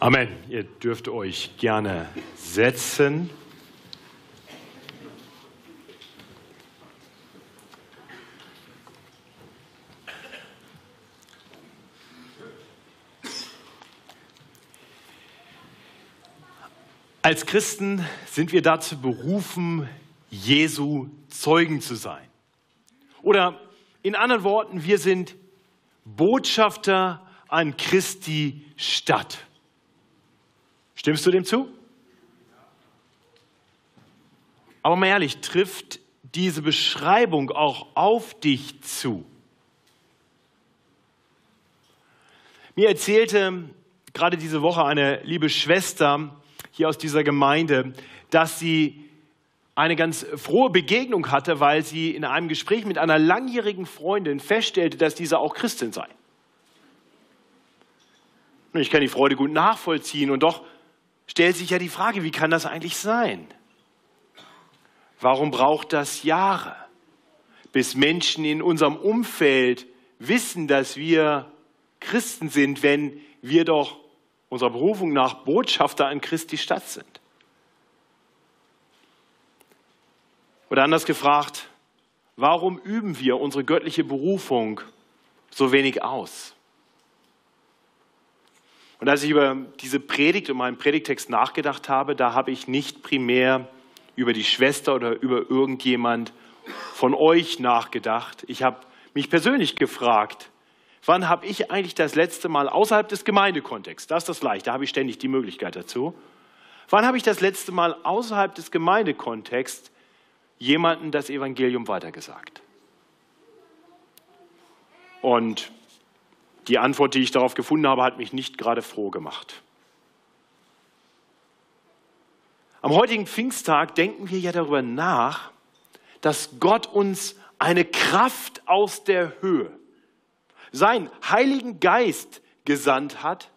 Amen. Ihr dürft euch gerne setzen. Als Christen sind wir dazu berufen, Jesu Zeugen zu sein. Oder in anderen Worten, wir sind Botschafter an Christi Stadt. Stimmst du dem zu? Aber mal ehrlich, trifft diese Beschreibung auch auf dich zu? Mir erzählte gerade diese Woche eine liebe Schwester hier aus dieser Gemeinde, dass sie eine ganz frohe Begegnung hatte, weil sie in einem Gespräch mit einer langjährigen Freundin feststellte, dass diese auch Christin sei. Ich kann die Freude gut nachvollziehen und doch stellt sich ja die Frage, wie kann das eigentlich sein? Warum braucht das Jahre, bis Menschen in unserem Umfeld wissen, dass wir Christen sind, wenn wir doch unserer Berufung nach Botschafter an Christi Stadt sind? Oder anders gefragt, warum üben wir unsere göttliche Berufung so wenig aus? Und als ich über diese Predigt und meinen Predigtext nachgedacht habe, da habe ich nicht primär über die Schwester oder über irgendjemand von euch nachgedacht. Ich habe mich persönlich gefragt, wann habe ich eigentlich das letzte Mal außerhalb des Gemeindekontexts, das ist das leicht, da habe ich ständig die Möglichkeit dazu, wann habe ich das letzte Mal außerhalb des Gemeindekontexts jemandem das Evangelium weitergesagt? Und die Antwort, die ich darauf gefunden habe, hat mich nicht gerade froh gemacht. Am heutigen Pfingsttag denken wir ja darüber nach, dass Gott uns eine Kraft aus der Höhe, seinen Heiligen Geist gesandt hat,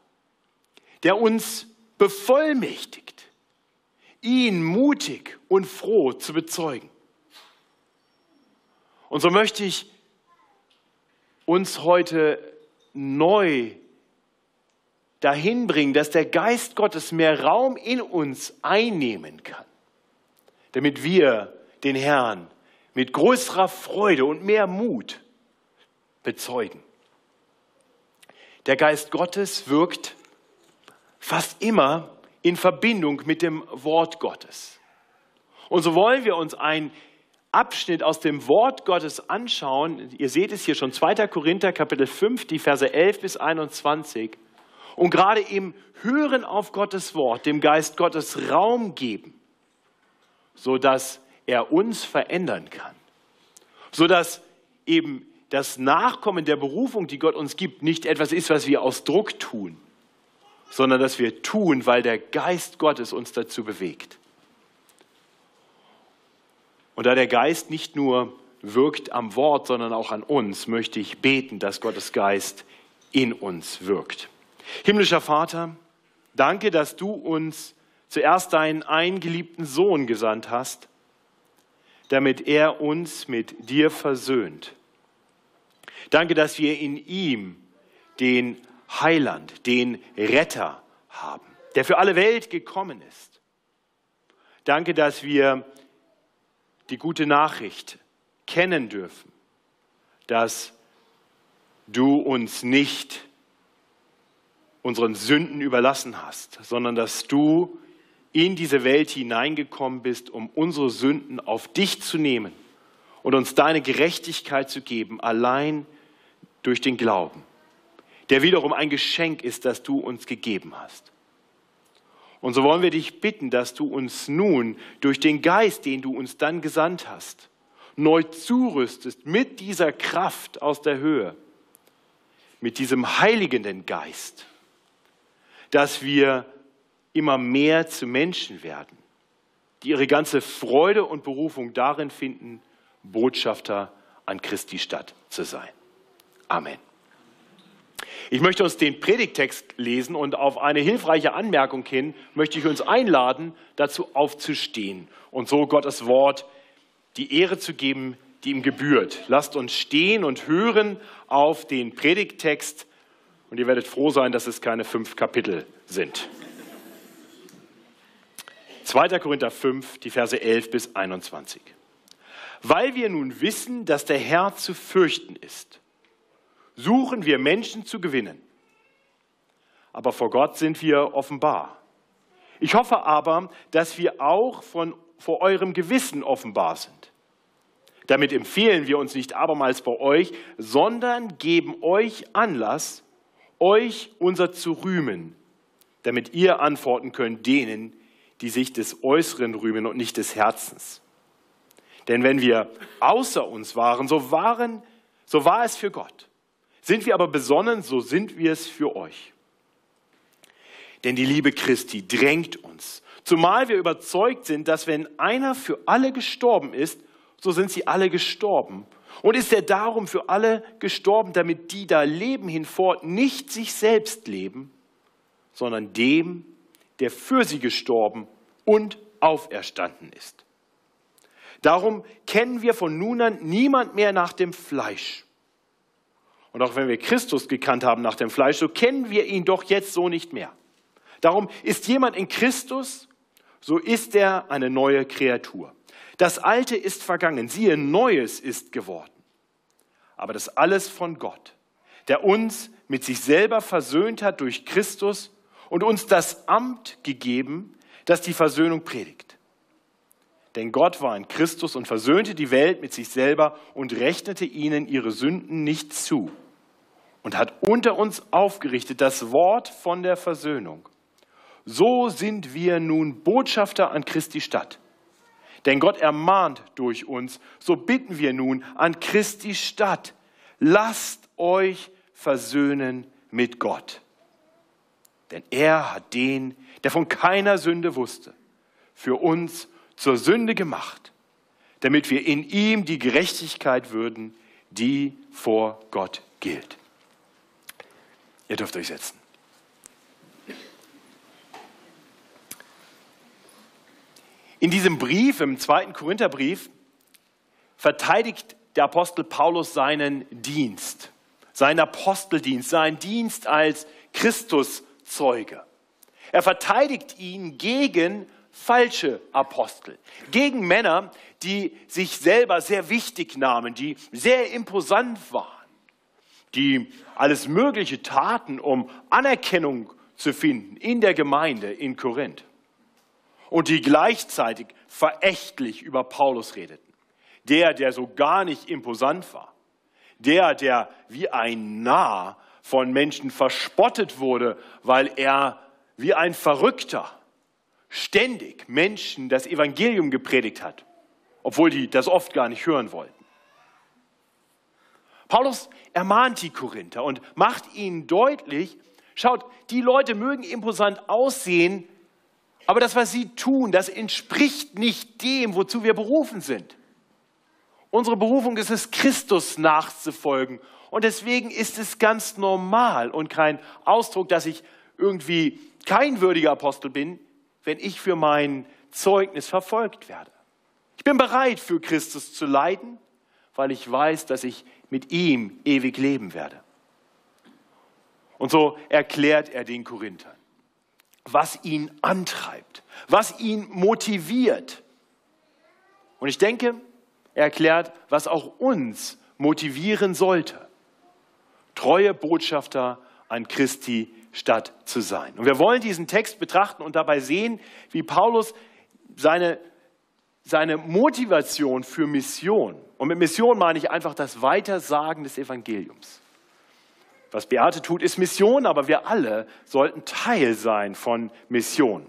der uns bevollmächtigt, ihn mutig und froh zu bezeugen. Und so möchte ich uns heute neu dahin bringen, dass der Geist Gottes mehr Raum in uns einnehmen kann, damit wir den Herrn mit größerer Freude und mehr Mut bezeugen. Der Geist Gottes wirkt fast immer in Verbindung mit dem Wort Gottes. Und so wollen wir uns ein Abschnitt aus dem Wort Gottes anschauen, ihr seht es hier schon, 2. Korinther Kapitel 5, die Verse 11 bis 21, und gerade im Hören auf Gottes Wort, dem Geist Gottes Raum geben, sodass er uns verändern kann, sodass eben das Nachkommen der Berufung, die Gott uns gibt, nicht etwas ist, was wir aus Druck tun, sondern dass wir tun, weil der Geist Gottes uns dazu bewegt. Und da der Geist nicht nur wirkt am Wort, sondern auch an uns, möchte ich beten, dass Gottes Geist in uns wirkt. Himmlischer Vater, danke, dass du uns zuerst deinen eingeliebten Sohn gesandt hast, damit er uns mit dir versöhnt. Danke, dass wir in ihm den Heiland, den Retter haben, der für alle Welt gekommen ist. Danke, dass wir die gute Nachricht kennen dürfen, dass du uns nicht unseren Sünden überlassen hast, sondern dass du in diese Welt hineingekommen bist, um unsere Sünden auf dich zu nehmen und uns deine Gerechtigkeit zu geben, allein durch den Glauben, der wiederum ein Geschenk ist, das du uns gegeben hast. Und so wollen wir dich bitten, dass du uns nun durch den Geist, den du uns dann gesandt hast, neu zurüstest mit dieser Kraft aus der Höhe, mit diesem heiligenden Geist, dass wir immer mehr zu Menschen werden, die ihre ganze Freude und Berufung darin finden, Botschafter an Christi Stadt zu sein. Amen. Ich möchte uns den Predigtext lesen und auf eine hilfreiche Anmerkung hin möchte ich uns einladen, dazu aufzustehen und so Gottes Wort die Ehre zu geben, die ihm gebührt. Lasst uns stehen und hören auf den Predigtext Und ihr werdet froh sein, dass es keine fünf Kapitel sind. 2. Korinther 5, die Verse 11 bis 21. Weil wir nun wissen, dass der Herr zu fürchten ist, suchen wir Menschen zu gewinnen. Aber vor Gott sind wir offenbar. Ich hoffe aber, dass wir auch von, vor eurem Gewissen offenbar sind. Damit empfehlen wir uns nicht abermals bei euch, sondern geben euch Anlass, euch unser zu rühmen, damit ihr antworten könnt denen, die sich des Äußeren rühmen und nicht des Herzens. Denn wenn wir außer uns waren, so waren, so war es für Gott. Sind wir aber besonnen, so sind wir es für euch. Denn die Liebe Christi drängt uns, zumal wir überzeugt sind, dass wenn einer für alle gestorben ist, so sind sie alle gestorben. Und ist er darum für alle gestorben, damit die da leben hinfort nicht sich selbst leben, sondern dem, der für sie gestorben und auferstanden ist. Darum kennen wir von nun an niemand mehr nach dem Fleisch. Und auch wenn wir Christus gekannt haben nach dem Fleisch, so kennen wir ihn doch jetzt so nicht mehr. Darum ist jemand in Christus, so ist er eine neue Kreatur. Das Alte ist vergangen, siehe, Neues ist geworden. Aber das alles von Gott, der uns mit sich selber versöhnt hat durch Christus und uns das Amt gegeben, das die Versöhnung predigt. Denn Gott war in Christus und versöhnte die Welt mit sich selber und rechnete ihnen ihre Sünden nicht zu und hat unter uns aufgerichtet das Wort von der Versöhnung. So sind wir nun Botschafter an Christi Stadt denn Gott ermahnt durch uns. So bitten wir nun an Christi Stadt, lasst euch versöhnen mit Gott. Denn er hat den, der von keiner Sünde wusste, für uns zur Sünde gemacht, damit wir in ihm die Gerechtigkeit würden, die vor Gott gilt. Ihr dürft euch setzen. In diesem Brief, im zweiten Korintherbrief, verteidigt der Apostel Paulus seinen Dienst, seinen Aposteldienst, seinen Dienst als Christuszeuge. Er verteidigt ihn gegen falsche Apostel, gegen Männer, die sich selber sehr wichtig nahmen, die sehr imposant waren, die alles Mögliche taten, um Anerkennung zu finden in der Gemeinde in Korinth und die gleichzeitig verächtlich über Paulus redeten. Der, der so gar nicht imposant war. Der, der wie ein Narr von Menschen verspottet wurde, weil er wie ein Verrückter ständig Menschen das Evangelium gepredigt hat, obwohl die das oft gar nicht hören wollten. Paulus ermahnt die Korinther und macht ihnen deutlich, schaut, die Leute mögen imposant aussehen, aber das, was sie tun, das entspricht nicht dem, wozu wir berufen sind. Unsere Berufung ist es, Christus nachzufolgen. Und deswegen ist es ganz normal und kein Ausdruck, dass ich irgendwie kein würdiger Apostel bin, wenn ich für mein Zeugnis verfolgt werde. Ich bin bereit, für Christus zu leiden, weil ich weiß, dass ich mit ihm ewig leben werde. Und so erklärt er den Korinthern was ihn antreibt, was ihn motiviert. Und ich denke, er erklärt, was auch uns motivieren sollte, treue Botschafter an Christi Stadt zu sein. Und wir wollen diesen Text betrachten und dabei sehen, wie Paulus seine, seine Motivation für Mission, und mit Mission meine ich einfach das Weitersagen des Evangeliums, was Beate tut, ist Mission, aber wir alle sollten Teil sein von Mission.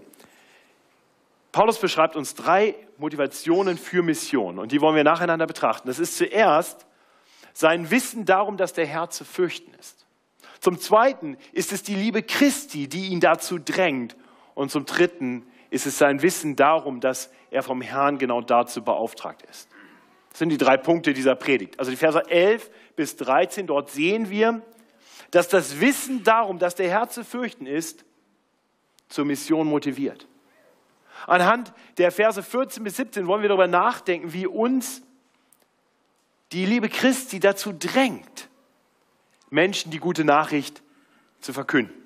Paulus beschreibt uns drei Motivationen für Mission und die wollen wir nacheinander betrachten. Das ist zuerst sein Wissen darum, dass der Herr zu fürchten ist. Zum Zweiten ist es die Liebe Christi, die ihn dazu drängt. Und zum Dritten ist es sein Wissen darum, dass er vom Herrn genau dazu beauftragt ist. Das sind die drei Punkte dieser Predigt. Also die Verse 11 bis 13, dort sehen wir, dass das Wissen darum, dass der Herr zu fürchten ist, zur Mission motiviert. Anhand der Verse 14 bis 17 wollen wir darüber nachdenken, wie uns die Liebe Christi dazu drängt, Menschen die gute Nachricht zu verkünden.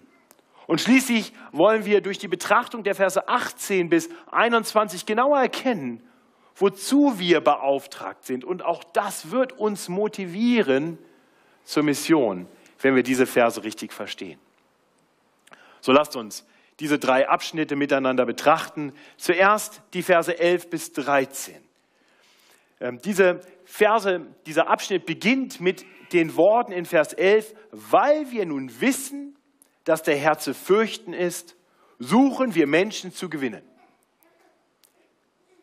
Und schließlich wollen wir durch die Betrachtung der Verse 18 bis 21 genauer erkennen, wozu wir beauftragt sind. Und auch das wird uns motivieren zur Mission, wenn wir diese Verse richtig verstehen. So lasst uns diese drei Abschnitte miteinander betrachten. Zuerst die Verse 11 bis 13. Ähm, diese Verse, dieser Abschnitt beginnt mit den Worten in Vers 11, weil wir nun wissen, dass der Herr zu fürchten ist, suchen wir Menschen zu gewinnen.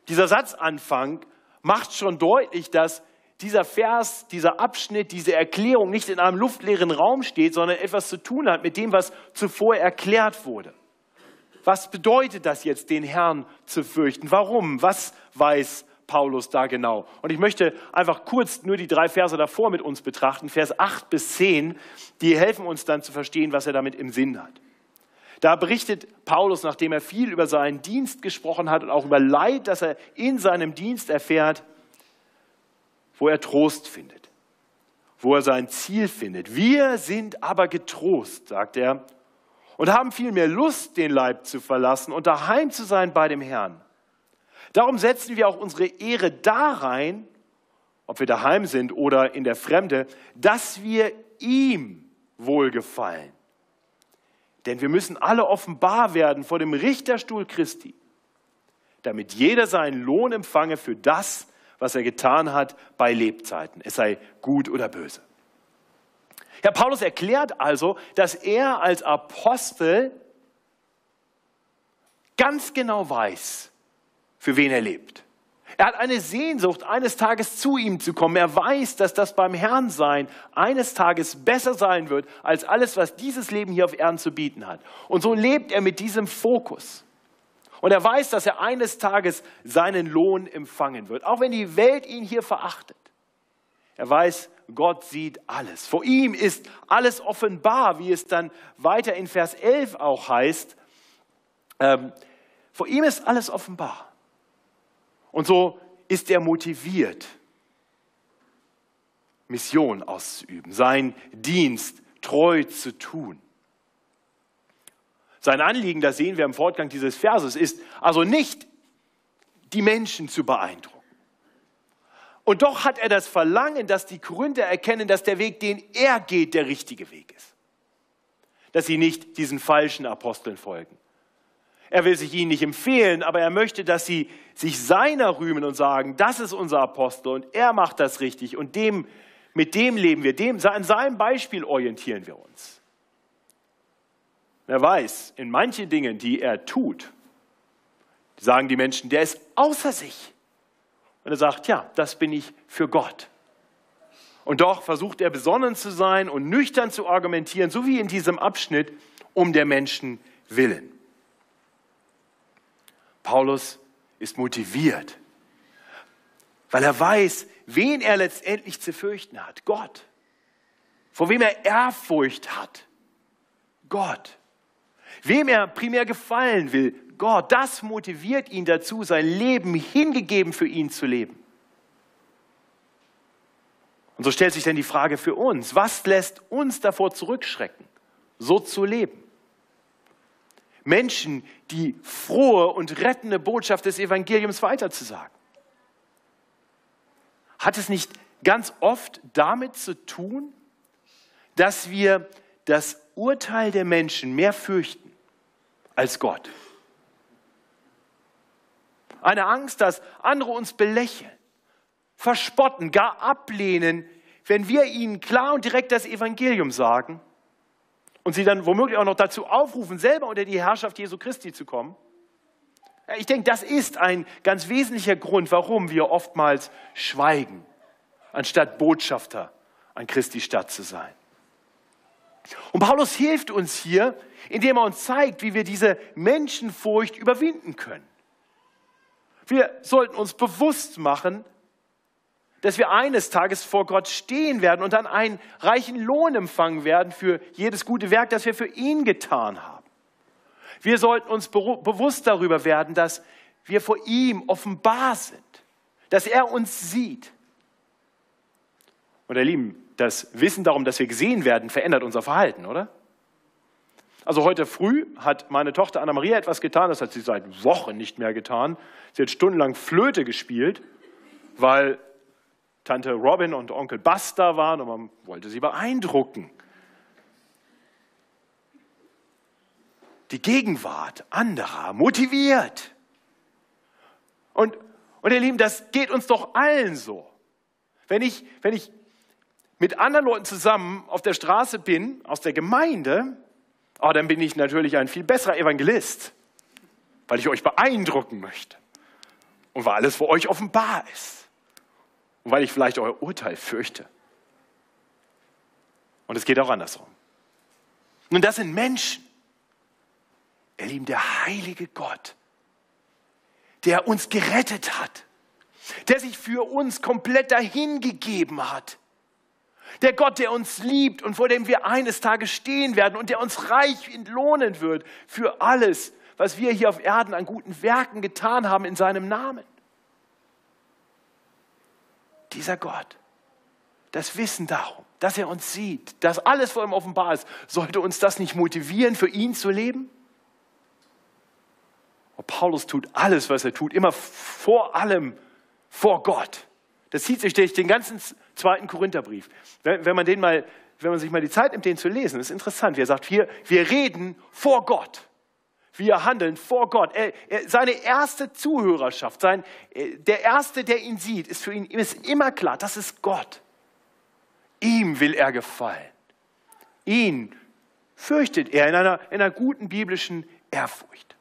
Dieser Satzanfang macht schon deutlich, dass dieser Vers, dieser Abschnitt, diese Erklärung nicht in einem luftleeren Raum steht, sondern etwas zu tun hat mit dem, was zuvor erklärt wurde. Was bedeutet das jetzt, den Herrn zu fürchten? Warum? Was weiß Paulus da genau? Und ich möchte einfach kurz nur die drei Verse davor mit uns betrachten, Vers 8 bis 10, die helfen uns dann zu verstehen, was er damit im Sinn hat. Da berichtet Paulus, nachdem er viel über seinen Dienst gesprochen hat und auch über Leid, das er in seinem Dienst erfährt, wo er Trost findet, wo er sein Ziel findet. Wir sind aber getrost, sagt er, und haben vielmehr Lust, den Leib zu verlassen und daheim zu sein bei dem Herrn. Darum setzen wir auch unsere Ehre da rein, ob wir daheim sind oder in der Fremde, dass wir ihm wohlgefallen. Denn wir müssen alle offenbar werden vor dem Richterstuhl Christi, damit jeder seinen Lohn empfange für das, was er getan hat bei Lebzeiten, es sei gut oder böse. Herr Paulus erklärt also, dass er als Apostel ganz genau weiß, für wen er lebt. Er hat eine Sehnsucht, eines Tages zu ihm zu kommen. Er weiß, dass das beim Herrn sein eines Tages besser sein wird als alles, was dieses Leben hier auf Erden zu bieten hat. Und so lebt er mit diesem Fokus. Und er weiß, dass er eines Tages seinen Lohn empfangen wird, auch wenn die Welt ihn hier verachtet. Er weiß, Gott sieht alles. Vor ihm ist alles offenbar, wie es dann weiter in Vers 11 auch heißt. Ähm, vor ihm ist alles offenbar. Und so ist er motiviert, Mission auszuüben, seinen Dienst treu zu tun. Sein Anliegen, das sehen wir im Fortgang dieses Verses, ist also nicht, die Menschen zu beeindrucken. Und doch hat er das Verlangen, dass die Korinther erkennen, dass der Weg, den er geht, der richtige Weg ist. Dass sie nicht diesen falschen Aposteln folgen. Er will sich ihnen nicht empfehlen, aber er möchte, dass sie sich seiner rühmen und sagen, das ist unser Apostel und er macht das richtig und dem, mit dem leben wir, dem, an seinem Beispiel orientieren wir uns. Wer weiß, in manchen Dingen, die er tut, sagen die Menschen, der ist außer sich. Und er sagt, ja, das bin ich für Gott. Und doch versucht er besonnen zu sein und nüchtern zu argumentieren, so wie in diesem Abschnitt, um der Menschen willen. Paulus ist motiviert, weil er weiß, wen er letztendlich zu fürchten hat. Gott. Vor wem er Ehrfurcht hat. Gott. Wem er primär gefallen will, Gott, das motiviert ihn dazu, sein Leben hingegeben für ihn zu leben. Und so stellt sich dann die Frage für uns, was lässt uns davor zurückschrecken, so zu leben? Menschen die frohe und rettende Botschaft des Evangeliums weiterzusagen. Hat es nicht ganz oft damit zu tun, dass wir das Urteil der Menschen mehr fürchten als Gott. Eine Angst, dass andere uns belächeln, verspotten, gar ablehnen, wenn wir ihnen klar und direkt das Evangelium sagen und sie dann womöglich auch noch dazu aufrufen, selber unter die Herrschaft Jesu Christi zu kommen. Ich denke, das ist ein ganz wesentlicher Grund, warum wir oftmals schweigen, anstatt Botschafter an Christi Stadt zu sein. Und Paulus hilft uns hier, indem er uns zeigt, wie wir diese Menschenfurcht überwinden können. Wir sollten uns bewusst machen, dass wir eines Tages vor Gott stehen werden und dann einen reichen Lohn empfangen werden für jedes gute Werk, das wir für ihn getan haben. Wir sollten uns bewusst darüber werden, dass wir vor ihm offenbar sind, dass er uns sieht. Und ihr Lieben, das Wissen darum, dass wir gesehen werden, verändert unser Verhalten, oder? Also heute früh hat meine Tochter Anna-Maria etwas getan, das hat sie seit Wochen nicht mehr getan. Sie hat stundenlang Flöte gespielt, weil Tante Robin und Onkel da waren und man wollte sie beeindrucken. Die Gegenwart anderer motiviert. Und, und ihr Lieben, das geht uns doch allen so. Wenn ich, wenn ich mit anderen Leuten zusammen auf der Straße bin, aus der Gemeinde, oh, dann bin ich natürlich ein viel besserer Evangelist, weil ich euch beeindrucken möchte und weil alles für euch offenbar ist weil ich vielleicht euer Urteil fürchte. Und es geht auch andersrum. Nun, das sind Menschen. Ihr Lieben, der heilige Gott, der uns gerettet hat, der sich für uns komplett dahingegeben hat, der Gott, der uns liebt und vor dem wir eines Tages stehen werden und der uns reich entlohnen wird für alles, was wir hier auf Erden an guten Werken getan haben in seinem Namen. Dieser Gott, das Wissen darum, dass er uns sieht, dass alles vor ihm offenbar ist, sollte uns das nicht motivieren, für ihn zu leben? Und Paulus tut alles, was er tut, immer vor allem vor Gott. Das zieht sich durch den ganzen zweiten Korintherbrief. Wenn, wenn, man den mal, wenn man sich mal die Zeit nimmt, den zu lesen, ist interessant. Wie er sagt, wir, wir reden vor Gott. Wir handeln vor Gott. Er, er, seine erste Zuhörerschaft, sein, äh, der Erste, der ihn sieht, ist für ihn ist immer klar, das ist Gott. Ihm will er gefallen. Ihn fürchtet er in einer, in einer guten biblischen Ehrfurcht.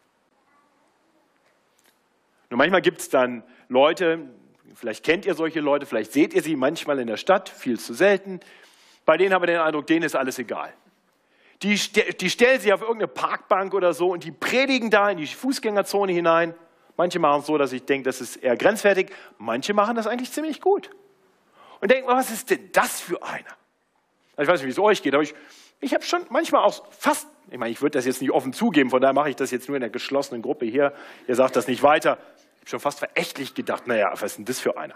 Nur manchmal gibt es dann Leute, Vielleicht kennt ihr solche Leute, vielleicht seht ihr sie manchmal in der Stadt, viel zu selten. Bei denen haben wir den Eindruck, denen ist alles egal. Die, die stellen sich auf irgendeine Parkbank oder so und die predigen da in die Fußgängerzone hinein. Manche machen es so, dass ich denke, das ist eher grenzwertig. Manche machen das eigentlich ziemlich gut. Und denken, was ist denn das für einer? Ich weiß nicht, wie es euch geht, aber ich, ich habe schon manchmal auch fast, ich meine, ich würde das jetzt nicht offen zugeben, von daher mache ich das jetzt nur in der geschlossenen Gruppe hier. Ihr sagt das nicht weiter schon fast verächtlich gedacht, naja, was ist denn das für einer?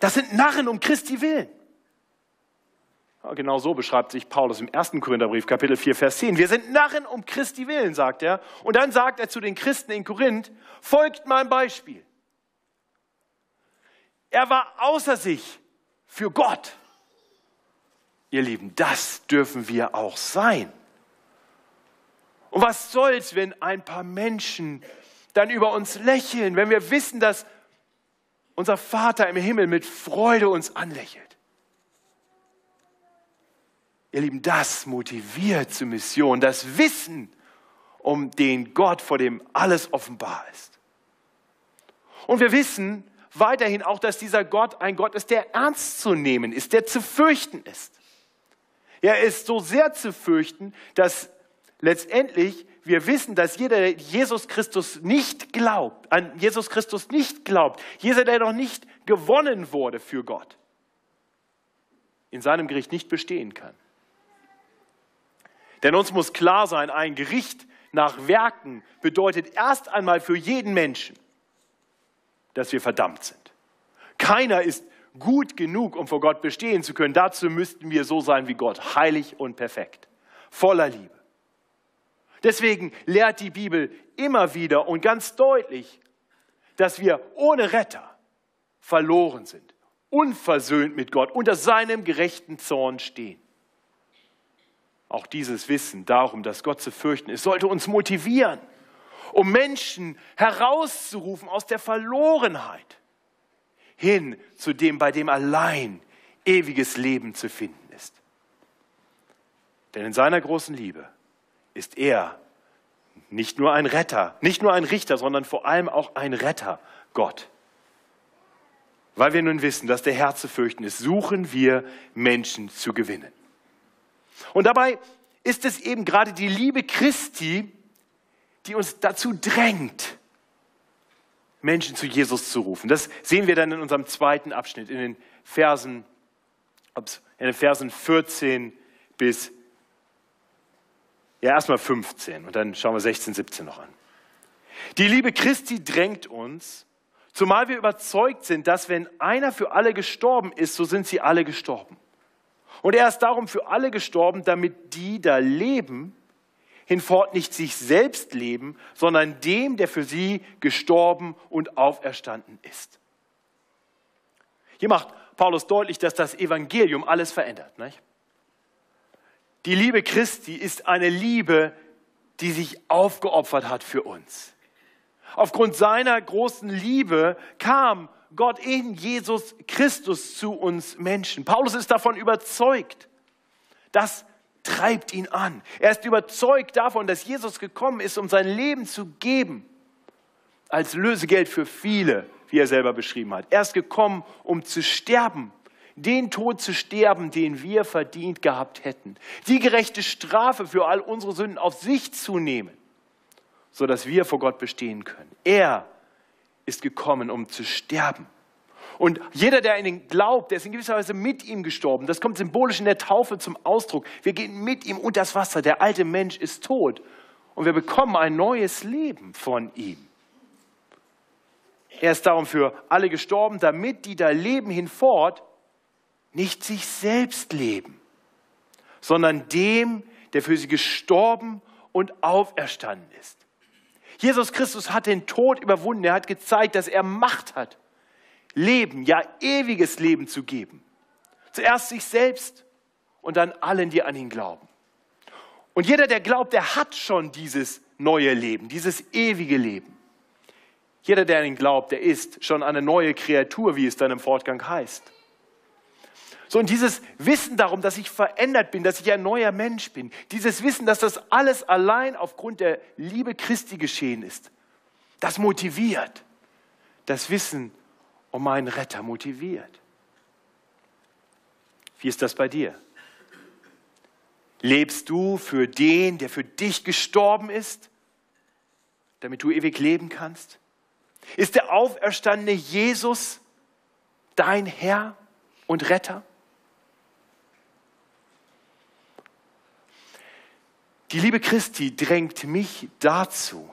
Das sind Narren um Christi willen. Genau so beschreibt sich Paulus im 1. Korintherbrief, Kapitel 4, Vers 10. Wir sind Narren um Christi willen, sagt er. Und dann sagt er zu den Christen in Korinth, folgt meinem Beispiel. Er war außer sich für Gott. Ihr Lieben, das dürfen wir auch sein. Und was soll's, wenn ein paar Menschen dann über uns lächeln, wenn wir wissen, dass unser Vater im Himmel mit Freude uns anlächelt. Ihr Lieben, das motiviert zur Mission, das Wissen um den Gott, vor dem alles offenbar ist. Und wir wissen weiterhin auch, dass dieser Gott ein Gott ist, der ernst zu nehmen ist, der zu fürchten ist. Er ist so sehr zu fürchten, dass letztendlich wir wissen, dass jeder, der Jesus Christus nicht glaubt, an Jesus Christus nicht glaubt, jeder, der noch nicht gewonnen wurde für Gott, in seinem Gericht nicht bestehen kann. Denn uns muss klar sein, ein Gericht nach Werken bedeutet erst einmal für jeden Menschen, dass wir verdammt sind. Keiner ist gut genug, um vor Gott bestehen zu können. Dazu müssten wir so sein wie Gott, heilig und perfekt, voller Liebe. Deswegen lehrt die Bibel immer wieder und ganz deutlich, dass wir ohne Retter verloren sind, unversöhnt mit Gott, unter seinem gerechten Zorn stehen. Auch dieses Wissen darum, dass Gott zu fürchten ist, sollte uns motivieren, um Menschen herauszurufen aus der Verlorenheit hin zu dem, bei dem allein ewiges Leben zu finden ist. Denn in seiner großen Liebe ist er nicht nur ein Retter, nicht nur ein Richter, sondern vor allem auch ein Retter, Gott. Weil wir nun wissen, dass der Herr zu fürchten ist, suchen wir Menschen zu gewinnen. Und dabei ist es eben gerade die Liebe Christi, die uns dazu drängt, Menschen zu Jesus zu rufen. Das sehen wir dann in unserem zweiten Abschnitt, in den Versen, in den Versen 14 bis ja, erstmal 15 und dann schauen wir 16, 17 noch an. Die Liebe Christi drängt uns, zumal wir überzeugt sind, dass wenn einer für alle gestorben ist, so sind sie alle gestorben. Und er ist darum für alle gestorben, damit die da leben, hinfort nicht sich selbst leben, sondern dem, der für sie gestorben und auferstanden ist. Hier macht Paulus deutlich, dass das Evangelium alles verändert. Nicht? Die Liebe Christi ist eine Liebe, die sich aufgeopfert hat für uns. Aufgrund seiner großen Liebe kam Gott in Jesus Christus zu uns Menschen. Paulus ist davon überzeugt. Das treibt ihn an. Er ist überzeugt davon, dass Jesus gekommen ist, um sein Leben zu geben als Lösegeld für viele, wie er selber beschrieben hat. Er ist gekommen, um zu sterben, den Tod zu sterben, den wir verdient gehabt hätten, die gerechte Strafe für all unsere Sünden auf sich zu nehmen, sodass wir vor Gott bestehen können. Er ist gekommen, um zu sterben. Und jeder, der an ihn glaubt, der ist in gewisser Weise mit ihm gestorben. Das kommt symbolisch in der Taufe zum Ausdruck. Wir gehen mit ihm unter das Wasser. Der alte Mensch ist tot. Und wir bekommen ein neues Leben von ihm. Er ist darum für alle gestorben, damit die da leben hinfort nicht sich selbst leben, sondern dem, der für sie gestorben und auferstanden ist. Jesus Christus hat den Tod überwunden. Er hat gezeigt, dass er Macht hat, Leben, ja ewiges Leben zu geben. Zuerst sich selbst und dann allen, die an ihn glauben. Und jeder, der glaubt, der hat schon dieses neue Leben, dieses ewige Leben. Jeder, der an ihn glaubt, der ist schon eine neue Kreatur, wie es dann im Fortgang heißt. So, und dieses Wissen darum, dass ich verändert bin, dass ich ein neuer Mensch bin, dieses Wissen, dass das alles allein aufgrund der Liebe Christi geschehen ist, das motiviert. Das Wissen um meinen Retter motiviert. Wie ist das bei dir? Lebst du für den, der für dich gestorben ist, damit du ewig leben kannst? Ist der auferstandene Jesus dein Herr und Retter? Die Liebe Christi drängt mich dazu,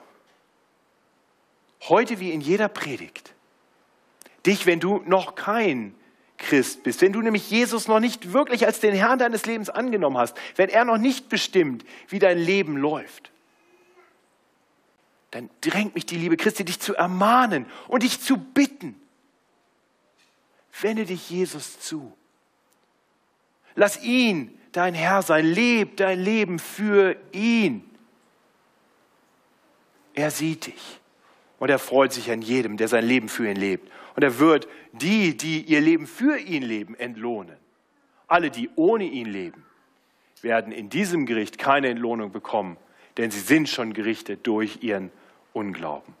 heute wie in jeder Predigt, dich, wenn du noch kein Christ bist, wenn du nämlich Jesus noch nicht wirklich als den Herrn deines Lebens angenommen hast, wenn er noch nicht bestimmt, wie dein Leben läuft, dann drängt mich die Liebe Christi, dich zu ermahnen und dich zu bitten. Wende dich Jesus zu. Lass ihn dein Herr sein. Leb dein Leben für ihn. Er sieht dich und er freut sich an jedem, der sein Leben für ihn lebt. Und er wird die, die ihr Leben für ihn leben, entlohnen. Alle, die ohne ihn leben, werden in diesem Gericht keine Entlohnung bekommen, denn sie sind schon gerichtet durch ihren Unglauben.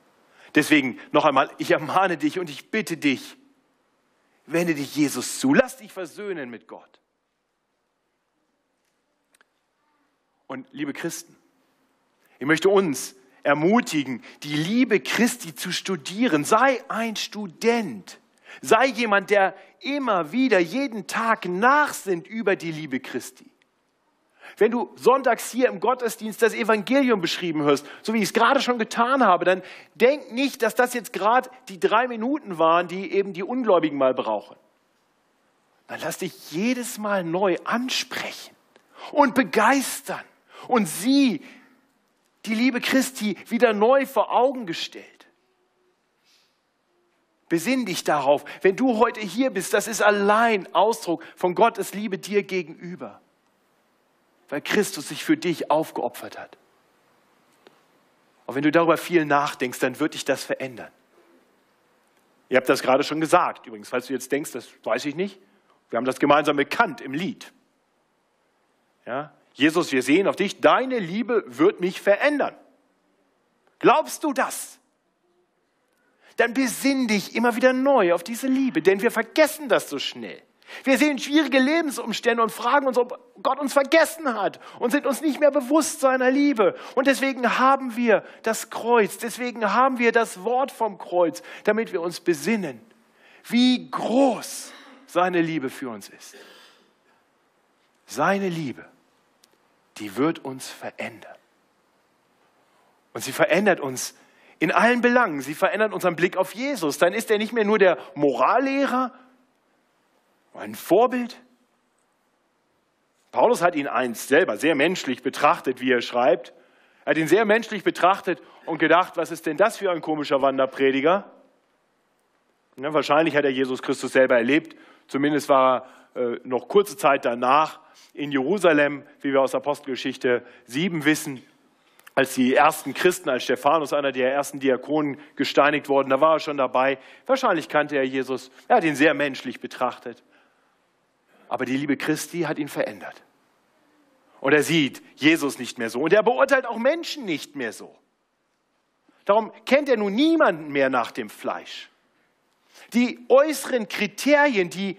Deswegen noch einmal, ich ermahne dich und ich bitte dich, wende dich Jesus zu, lass dich versöhnen mit Gott. Und liebe Christen, ich möchte uns ermutigen, die Liebe Christi zu studieren. Sei ein Student. Sei jemand, der immer wieder, jeden Tag nachsinnt über die Liebe Christi. Wenn du sonntags hier im Gottesdienst das Evangelium beschrieben hörst, so wie ich es gerade schon getan habe, dann denk nicht, dass das jetzt gerade die drei Minuten waren, die eben die Ungläubigen mal brauchen. Dann lass dich jedes Mal neu ansprechen und begeistern und sie, die Liebe Christi, wieder neu vor Augen gestellt. Besinn dich darauf, wenn du heute hier bist, das ist allein Ausdruck von Gottes Liebe dir gegenüber, weil Christus sich für dich aufgeopfert hat. Und wenn du darüber viel nachdenkst, dann wird dich das verändern. Ihr habt das gerade schon gesagt, übrigens, falls du jetzt denkst, das weiß ich nicht. Wir haben das gemeinsam bekannt im Lied. Ja? Jesus, wir sehen auf dich, deine Liebe wird mich verändern. Glaubst du das? Dann besinn dich immer wieder neu auf diese Liebe, denn wir vergessen das so schnell. Wir sehen schwierige Lebensumstände und fragen uns, ob Gott uns vergessen hat und sind uns nicht mehr bewusst seiner Liebe. Und deswegen haben wir das Kreuz, deswegen haben wir das Wort vom Kreuz, damit wir uns besinnen, wie groß seine Liebe für uns ist. Seine Liebe die wird uns verändern. Und sie verändert uns in allen Belangen. Sie verändert unseren Blick auf Jesus. Dann ist er nicht mehr nur der Morallehrer, ein Vorbild. Paulus hat ihn einst selber sehr menschlich betrachtet, wie er schreibt. Er hat ihn sehr menschlich betrachtet und gedacht, was ist denn das für ein komischer Wanderprediger? Ja, wahrscheinlich hat er Jesus Christus selber erlebt. Zumindest war er noch kurze Zeit danach in Jerusalem, wie wir aus Apostelgeschichte 7 wissen, als die ersten Christen, als Stephanus, einer der ersten Diakonen, gesteinigt worden, da war er schon dabei. Wahrscheinlich kannte er Jesus. Er hat ihn sehr menschlich betrachtet. Aber die Liebe Christi hat ihn verändert. Und er sieht Jesus nicht mehr so. Und er beurteilt auch Menschen nicht mehr so. Darum kennt er nun niemanden mehr nach dem Fleisch. Die äußeren Kriterien, die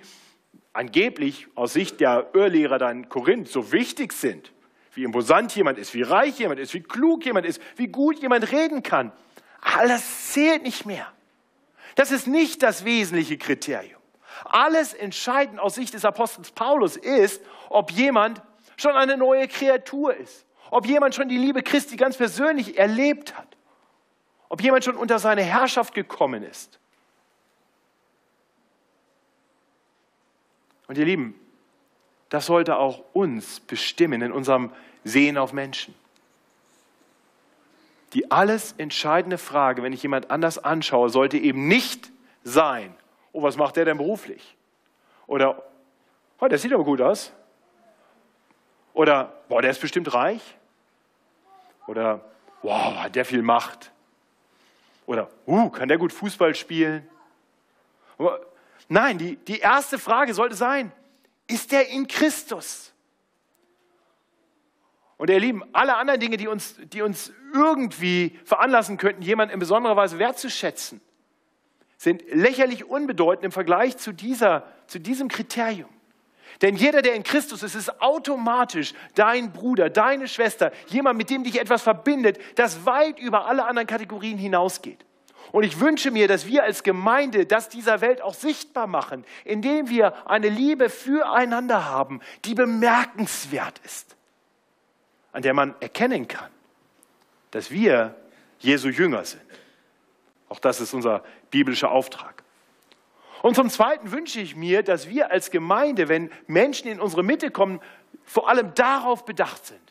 angeblich aus Sicht der Irrlehrer dann Korinth so wichtig sind, wie imposant jemand ist, wie reich jemand ist, wie klug jemand ist, wie gut jemand reden kann, alles zählt nicht mehr. Das ist nicht das wesentliche Kriterium. Alles entscheidend aus Sicht des Apostels Paulus ist, ob jemand schon eine neue Kreatur ist, ob jemand schon die Liebe Christi ganz persönlich erlebt hat, ob jemand schon unter seine Herrschaft gekommen ist. Und ihr Lieben, das sollte auch uns bestimmen in unserem Sehen auf Menschen. Die alles entscheidende Frage, wenn ich jemand anders anschaue, sollte eben nicht sein, oh, was macht der denn beruflich? Oder, oh, der sieht aber gut aus. Oder, boah, der ist bestimmt reich. Oder, wow, hat der viel Macht. Oder, uh, kann der gut Fußball spielen? Nein, die, die erste Frage sollte sein, ist der in Christus? Und ihr Lieben, alle anderen Dinge, die uns, die uns irgendwie veranlassen könnten, jemanden in besonderer Weise wertzuschätzen, sind lächerlich unbedeutend im Vergleich zu, dieser, zu diesem Kriterium. Denn jeder, der in Christus ist, ist automatisch dein Bruder, deine Schwester, jemand, mit dem dich etwas verbindet, das weit über alle anderen Kategorien hinausgeht. Und ich wünsche mir, dass wir als Gemeinde das dieser Welt auch sichtbar machen, indem wir eine Liebe füreinander haben, die bemerkenswert ist, an der man erkennen kann, dass wir Jesu Jünger sind. Auch das ist unser biblischer Auftrag. Und zum Zweiten wünsche ich mir, dass wir als Gemeinde, wenn Menschen in unsere Mitte kommen, vor allem darauf bedacht sind.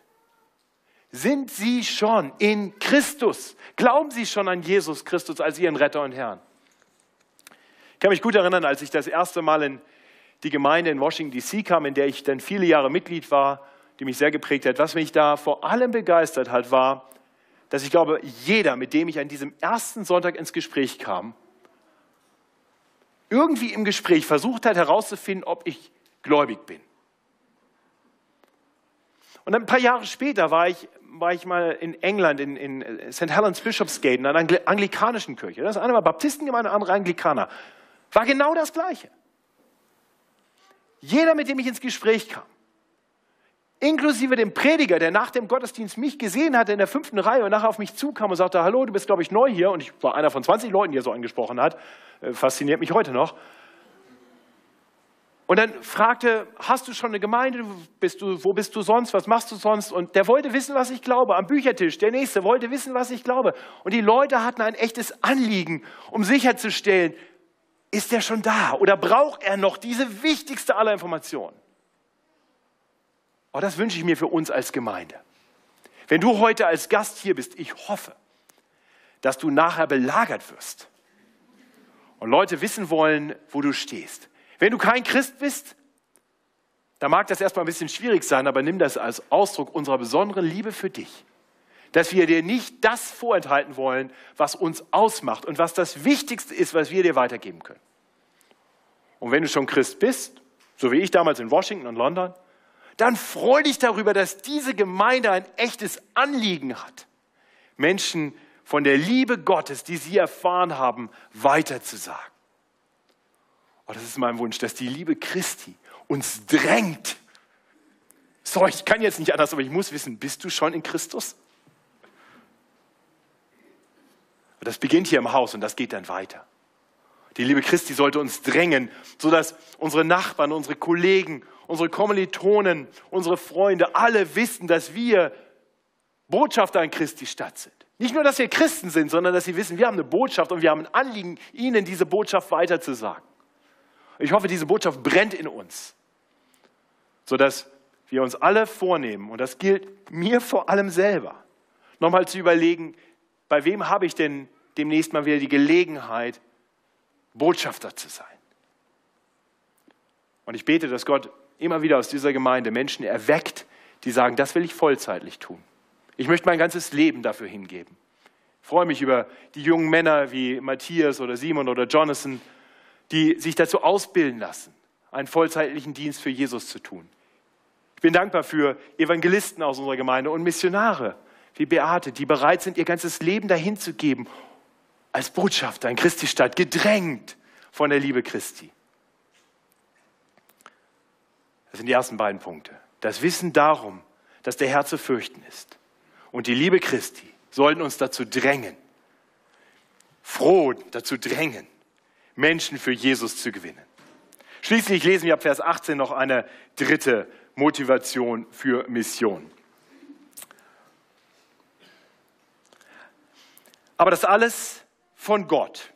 Sind sie schon in Christus? Glauben sie schon an Jesus Christus als ihren Retter und Herrn? Ich kann mich gut erinnern, als ich das erste Mal in die Gemeinde in Washington, D.C. kam, in der ich dann viele Jahre Mitglied war, die mich sehr geprägt hat. Was mich da vor allem begeistert hat, war, dass ich glaube, jeder, mit dem ich an diesem ersten Sonntag ins Gespräch kam, irgendwie im Gespräch versucht hat herauszufinden, ob ich gläubig bin. Und ein paar Jahre später war ich, war ich mal in England, in, in St. Helens Bishopsgate, in einer anglikanischen Kirche. Das eine war Baptistengemeinde, andere Anglikaner. War genau das Gleiche. Jeder, mit dem ich ins Gespräch kam, inklusive dem Prediger, der nach dem Gottesdienst mich gesehen hatte in der fünften Reihe und nachher auf mich zukam und sagte, hallo, du bist, glaube ich, neu hier. Und ich war einer von 20 Leuten, die er so angesprochen hat. Äh, fasziniert mich heute noch. Und dann fragte, hast du schon eine Gemeinde? Bist du, wo bist du sonst? Was machst du sonst? Und der wollte wissen, was ich glaube. Am Büchertisch, der nächste wollte wissen, was ich glaube. Und die Leute hatten ein echtes Anliegen, um sicherzustellen, ist er schon da oder braucht er noch diese wichtigste aller Informationen? Oh, das wünsche ich mir für uns als Gemeinde. Wenn du heute als Gast hier bist, ich hoffe, dass du nachher belagert wirst und Leute wissen wollen, wo du stehst. Wenn du kein Christ bist, dann mag das erstmal ein bisschen schwierig sein, aber nimm das als Ausdruck unserer besonderen Liebe für dich. Dass wir dir nicht das vorenthalten wollen, was uns ausmacht und was das Wichtigste ist, was wir dir weitergeben können. Und wenn du schon Christ bist, so wie ich damals in Washington und London, dann freu dich darüber, dass diese Gemeinde ein echtes Anliegen hat, Menschen von der Liebe Gottes, die sie erfahren haben, weiterzusagen. Oh, das ist mein Wunsch, dass die Liebe Christi uns drängt. So, ich kann jetzt nicht anders, aber ich muss wissen, bist du schon in Christus? Das beginnt hier im Haus und das geht dann weiter. Die Liebe Christi sollte uns drängen, sodass unsere Nachbarn, unsere Kollegen, unsere Kommilitonen, unsere Freunde alle wissen, dass wir Botschafter an Christi Stadt sind. Nicht nur, dass wir Christen sind, sondern dass sie wissen, wir haben eine Botschaft und wir haben ein Anliegen, ihnen diese Botschaft weiterzusagen. Ich hoffe, diese Botschaft brennt in uns, sodass wir uns alle vornehmen, und das gilt mir vor allem selber, nochmal zu überlegen, bei wem habe ich denn demnächst mal wieder die Gelegenheit, Botschafter zu sein. Und ich bete, dass Gott immer wieder aus dieser Gemeinde Menschen erweckt, die sagen, das will ich vollzeitlich tun. Ich möchte mein ganzes Leben dafür hingeben. Ich freue mich über die jungen Männer wie Matthias oder Simon oder Jonathan, die sich dazu ausbilden lassen, einen vollzeitlichen Dienst für Jesus zu tun. Ich bin dankbar für Evangelisten aus unserer Gemeinde und Missionare wie Beate, die bereit sind, ihr ganzes Leben dahin zu geben, als Botschafter in Christi Stadt, gedrängt von der Liebe Christi. Das sind die ersten beiden Punkte. Das Wissen darum, dass der Herr zu fürchten ist und die Liebe Christi sollten uns dazu drängen, froh dazu drängen, Menschen für Jesus zu gewinnen. Schließlich lesen wir ab Vers 18 noch eine dritte Motivation für Mission. Aber das alles von Gott,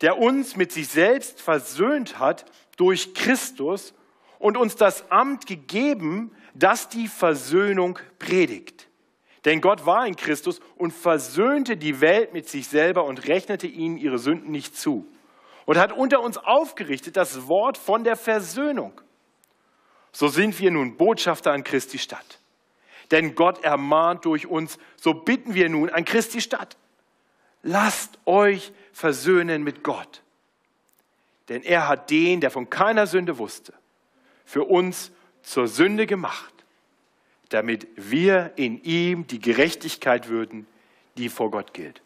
der uns mit sich selbst versöhnt hat durch Christus und uns das Amt gegeben, das die Versöhnung predigt. Denn Gott war in Christus und versöhnte die Welt mit sich selber und rechnete ihnen ihre Sünden nicht zu. Und hat unter uns aufgerichtet das Wort von der Versöhnung. So sind wir nun Botschafter an Christi Stadt. Denn Gott ermahnt durch uns, so bitten wir nun an Christi Stadt. Lasst euch versöhnen mit Gott. Denn er hat den, der von keiner Sünde wusste, für uns zur Sünde gemacht, damit wir in ihm die Gerechtigkeit würden, die vor Gott gilt.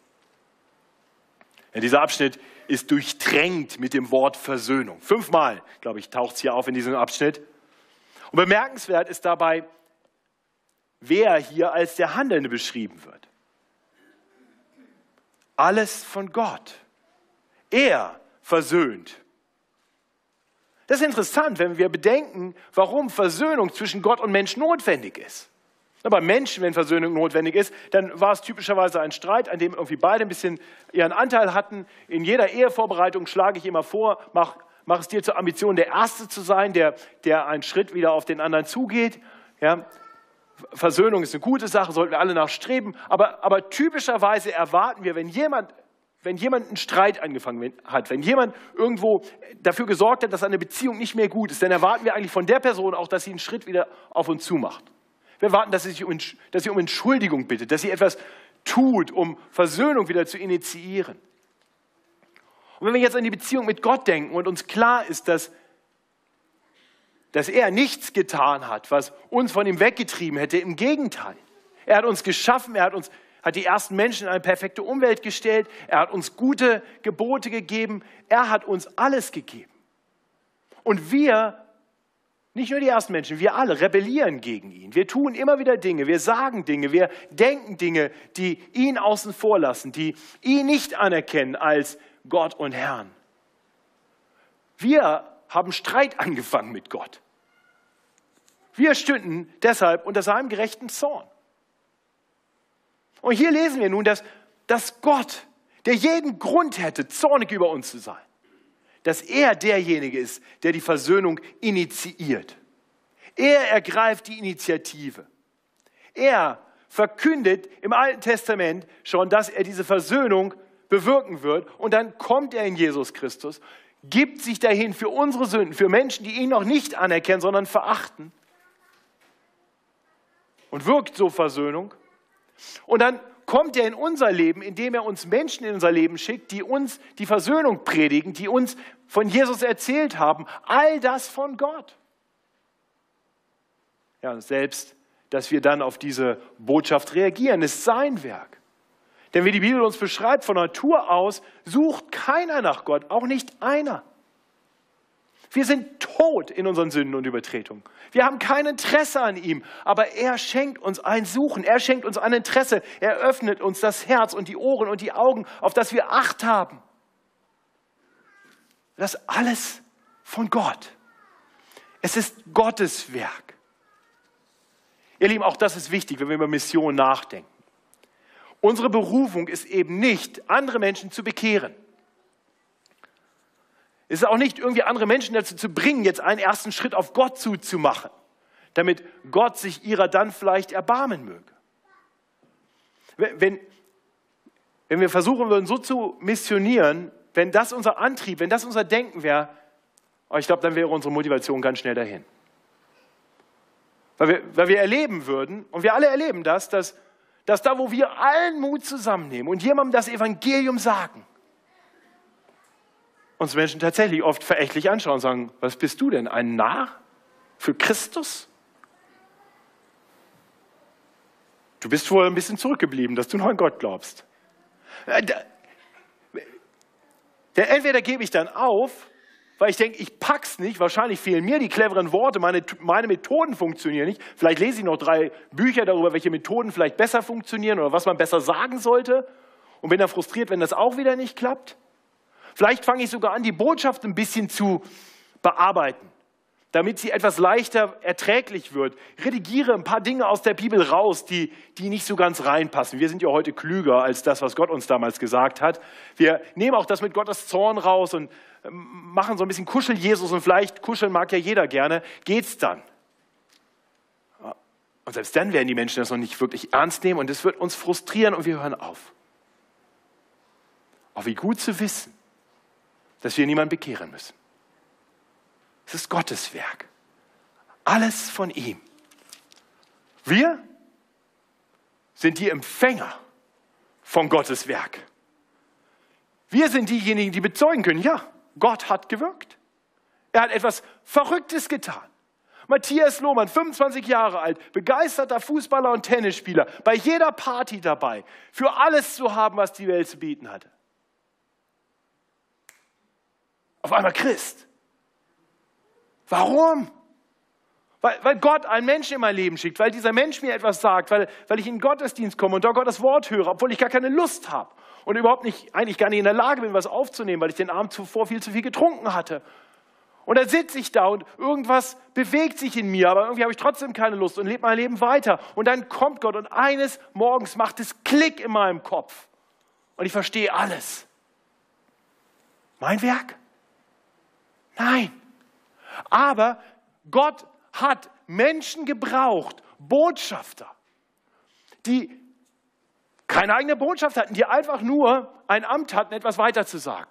Ja, dieser Abschnitt ist durchtränkt mit dem Wort Versöhnung. Fünfmal, glaube ich, taucht es hier auf in diesem Abschnitt. Und bemerkenswert ist dabei, wer hier als der Handelnde beschrieben wird. Alles von Gott. Er versöhnt. Das ist interessant, wenn wir bedenken, warum Versöhnung zwischen Gott und Mensch notwendig ist. Bei Menschen, wenn Versöhnung notwendig ist, dann war es typischerweise ein Streit, an dem irgendwie beide ein bisschen ihren Anteil hatten. In jeder Ehevorbereitung schlage ich immer vor, mach, mach es dir zur Ambition, der Erste zu sein, der, der einen Schritt wieder auf den anderen zugeht. Ja, Versöhnung ist eine gute Sache, sollten wir alle nachstreben. Aber, aber typischerweise erwarten wir, wenn jemand wenn jemand einen Streit angefangen hat, wenn jemand irgendwo dafür gesorgt hat, dass eine Beziehung nicht mehr gut ist, dann erwarten wir eigentlich von der Person auch, dass sie einen Schritt wieder auf uns zu macht. Wir erwarten, dass sie, um, dass sie um Entschuldigung bittet, dass sie etwas tut, um Versöhnung wieder zu initiieren. Und wenn wir jetzt an die Beziehung mit Gott denken und uns klar ist, dass, dass er nichts getan hat, was uns von ihm weggetrieben hätte, im Gegenteil. Er hat uns geschaffen, er hat uns hat die ersten Menschen in eine perfekte Umwelt gestellt, er hat uns gute Gebote gegeben, er hat uns alles gegeben. Und wir, nicht nur die ersten Menschen, wir alle rebellieren gegen ihn. Wir tun immer wieder Dinge, wir sagen Dinge, wir denken Dinge, die ihn außen vor lassen, die ihn nicht anerkennen als Gott und Herrn. Wir haben Streit angefangen mit Gott. Wir stünden deshalb unter seinem gerechten Zorn. Und hier lesen wir nun, dass, dass Gott, der jeden Grund hätte, zornig über uns zu sein, dass er derjenige ist, der die Versöhnung initiiert. Er ergreift die Initiative. Er verkündet im Alten Testament schon, dass er diese Versöhnung bewirken wird. Und dann kommt er in Jesus Christus, gibt sich dahin für unsere Sünden, für Menschen, die ihn noch nicht anerkennen, sondern verachten. Und wirkt so Versöhnung. Und dann kommt er in unser Leben, indem er uns Menschen in unser Leben schickt, die uns die Versöhnung predigen, die uns von Jesus erzählt haben. All das von Gott. Ja, selbst, dass wir dann auf diese Botschaft reagieren, ist sein Werk. Denn wie die Bibel uns beschreibt, von Natur aus sucht keiner nach Gott, auch nicht einer. Wir sind tot in unseren Sünden und Übertretungen. Wir haben kein Interesse an ihm, aber er schenkt uns ein Suchen, er schenkt uns ein Interesse, er öffnet uns das Herz und die Ohren und die Augen, auf das wir Acht haben. Das alles von Gott. Es ist Gottes Werk. Ihr Lieben, auch das ist wichtig, wenn wir über Mission nachdenken. Unsere Berufung ist eben nicht, andere Menschen zu bekehren. Es ist auch nicht irgendwie andere Menschen dazu zu bringen, jetzt einen ersten Schritt auf Gott zuzumachen, damit Gott sich ihrer dann vielleicht erbarmen möge. Wenn, wenn wir versuchen würden, so zu missionieren, wenn das unser Antrieb, wenn das unser Denken wäre, oh, ich glaube, dann wäre unsere Motivation ganz schnell dahin. Weil wir, weil wir erleben würden, und wir alle erleben das, dass, dass da, wo wir allen Mut zusammennehmen und jemandem das Evangelium sagen, uns Menschen tatsächlich oft verächtlich anschauen und sagen, was bist du denn, ein Narr für Christus? Du bist wohl ein bisschen zurückgeblieben, dass du noch an Gott glaubst. Äh, entweder gebe ich dann auf, weil ich denke, ich pack's nicht, wahrscheinlich fehlen mir die cleveren Worte, meine, meine Methoden funktionieren nicht. Vielleicht lese ich noch drei Bücher darüber, welche Methoden vielleicht besser funktionieren oder was man besser sagen sollte und bin dann frustriert, wenn das auch wieder nicht klappt. Vielleicht fange ich sogar an, die Botschaft ein bisschen zu bearbeiten, damit sie etwas leichter erträglich wird. Redigiere ein paar Dinge aus der Bibel raus, die, die nicht so ganz reinpassen. Wir sind ja heute klüger als das, was Gott uns damals gesagt hat. Wir nehmen auch das mit Gottes Zorn raus und ähm, machen so ein bisschen Kuschel-Jesus und vielleicht kuscheln mag ja jeder gerne. Geht's dann? Und selbst dann werden die Menschen das noch nicht wirklich ernst nehmen und es wird uns frustrieren und wir hören auf. Auch wie gut zu wissen, dass wir niemanden bekehren müssen. Es ist Gottes Werk. Alles von ihm. Wir sind die Empfänger von Gottes Werk. Wir sind diejenigen, die bezeugen können, ja, Gott hat gewirkt. Er hat etwas Verrücktes getan. Matthias Lohmann, 25 Jahre alt, begeisterter Fußballer und Tennisspieler, bei jeder Party dabei, für alles zu haben, was die Welt zu bieten hatte. Auf einmal Christ. Warum? Weil, weil Gott einen Menschen in mein Leben schickt, weil dieser Mensch mir etwas sagt, weil, weil ich in Gottesdienst komme und da Gottes Wort höre, obwohl ich gar keine Lust habe und überhaupt nicht, eigentlich gar nicht in der Lage bin, was aufzunehmen, weil ich den Abend zuvor viel zu viel getrunken hatte. Und dann sitze ich da und irgendwas bewegt sich in mir, aber irgendwie habe ich trotzdem keine Lust und lebe mein Leben weiter. Und dann kommt Gott und eines Morgens macht es Klick in meinem Kopf und ich verstehe alles. Mein Werk? Nein. Aber Gott hat Menschen gebraucht, Botschafter, die keine eigene Botschaft hatten, die einfach nur ein Amt hatten, etwas weiterzusagen.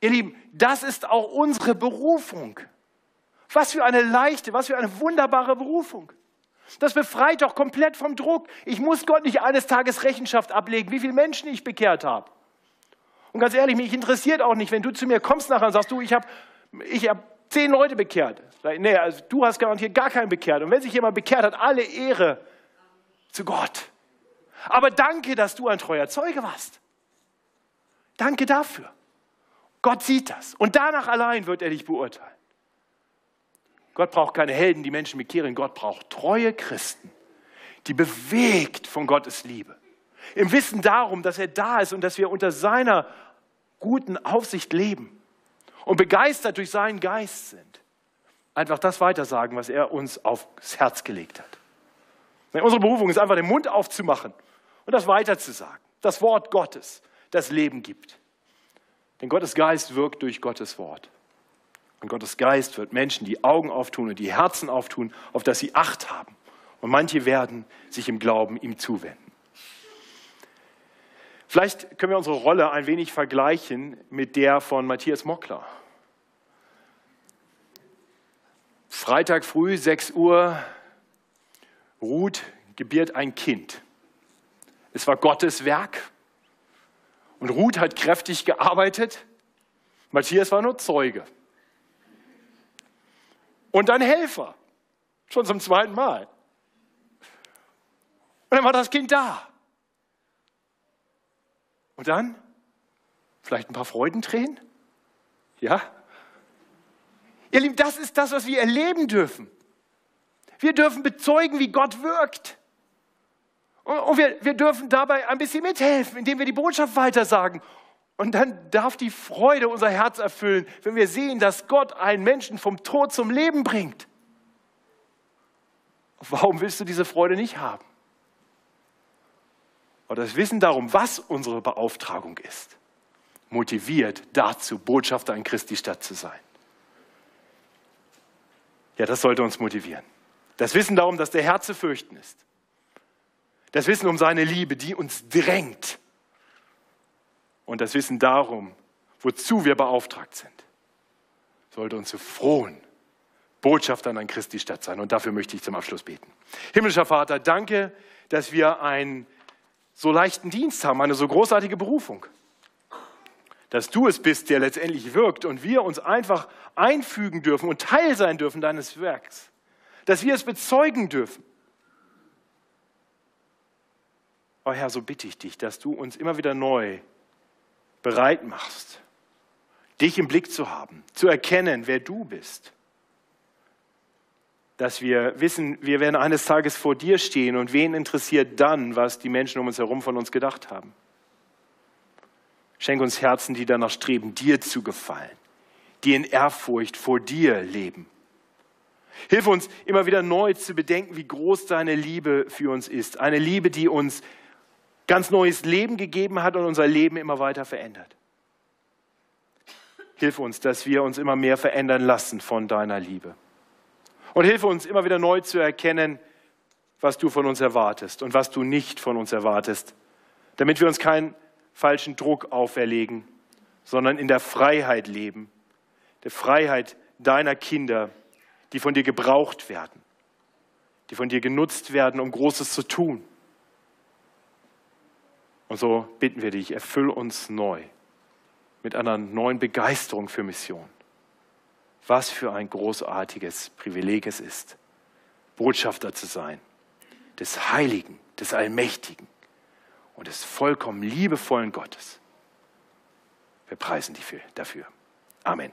Ihr Lieben, das ist auch unsere Berufung. Was für eine leichte, was für eine wunderbare Berufung. Das befreit doch komplett vom Druck. Ich muss Gott nicht eines Tages Rechenschaft ablegen, wie viele Menschen ich bekehrt habe. Und ganz ehrlich, mich interessiert auch nicht, wenn du zu mir kommst nachher und sagst, du, ich habe ich hab zehn Leute bekehrt. Nee, also du hast garantiert gar keinen bekehrt. Und wenn sich jemand bekehrt hat, alle Ehre zu Gott. Aber danke, dass du ein treuer Zeuge warst. Danke dafür. Gott sieht das. Und danach allein wird er dich beurteilen. Gott braucht keine Helden, die Menschen bekehren. Gott braucht treue Christen, die bewegt von Gottes Liebe im Wissen darum, dass er da ist und dass wir unter seiner guten Aufsicht leben und begeistert durch seinen Geist sind. Einfach das weitersagen, was er uns aufs Herz gelegt hat. Unsere Berufung ist einfach den Mund aufzumachen und das weiterzusagen. Das Wort Gottes, das Leben gibt. Denn Gottes Geist wirkt durch Gottes Wort. Und Gottes Geist wird Menschen die Augen auftun und die Herzen auftun, auf das sie Acht haben. Und manche werden sich im Glauben ihm zuwenden. Vielleicht können wir unsere Rolle ein wenig vergleichen mit der von Matthias Mockler. Freitag früh, 6 Uhr, Ruth gebiert ein Kind. Es war Gottes Werk und Ruth hat kräftig gearbeitet. Matthias war nur Zeuge. Und dann Helfer, schon zum zweiten Mal. Und dann war das Kind da. Und dann vielleicht ein paar Freudentränen? Ja? Ihr Lieben, das ist das, was wir erleben dürfen. Wir dürfen bezeugen, wie Gott wirkt. Und wir, wir dürfen dabei ein bisschen mithelfen, indem wir die Botschaft weitersagen. Und dann darf die Freude unser Herz erfüllen, wenn wir sehen, dass Gott einen Menschen vom Tod zum Leben bringt. Warum willst du diese Freude nicht haben? Oder das Wissen darum, was unsere Beauftragung ist, motiviert dazu, Botschafter in Christi Stadt zu sein. Ja, das sollte uns motivieren. Das Wissen darum, dass der Herr zu fürchten ist. Das Wissen um seine Liebe, die uns drängt. Und das Wissen darum, wozu wir beauftragt sind, sollte uns zu frohen Botschaftern an Christi Stadt sein. Und dafür möchte ich zum Abschluss beten. Himmlischer Vater, danke, dass wir einen so leichten Dienst haben, eine so großartige Berufung. Dass du es bist, der letztendlich wirkt und wir uns einfach einfügen dürfen und Teil sein dürfen deines Werks. Dass wir es bezeugen dürfen. Oh Herr, so bitte ich dich, dass du uns immer wieder neu bereit machst, dich im Blick zu haben, zu erkennen, wer du bist. Dass wir wissen, wir werden eines Tages vor dir stehen und wen interessiert dann, was die Menschen um uns herum von uns gedacht haben. Schenk uns Herzen, die danach streben, dir zu gefallen, die in Ehrfurcht vor dir leben. Hilf uns immer wieder neu zu bedenken, wie groß deine Liebe für uns ist. Eine Liebe, die uns ganz neues Leben gegeben hat und unser Leben immer weiter verändert. Hilf uns, dass wir uns immer mehr verändern lassen von deiner Liebe. Und hilf uns immer wieder neu zu erkennen, was du von uns erwartest und was du nicht von uns erwartest, damit wir uns keinen falschen Druck auferlegen, sondern in der Freiheit leben, der Freiheit deiner Kinder, die von dir gebraucht werden, die von dir genutzt werden, um Großes zu tun. Und so bitten wir dich, erfüll uns neu mit einer neuen Begeisterung für Mission. Was für ein großartiges Privileg es ist, Botschafter zu sein, des Heiligen, des Allmächtigen und des vollkommen liebevollen Gottes. Wir preisen dich dafür. Amen.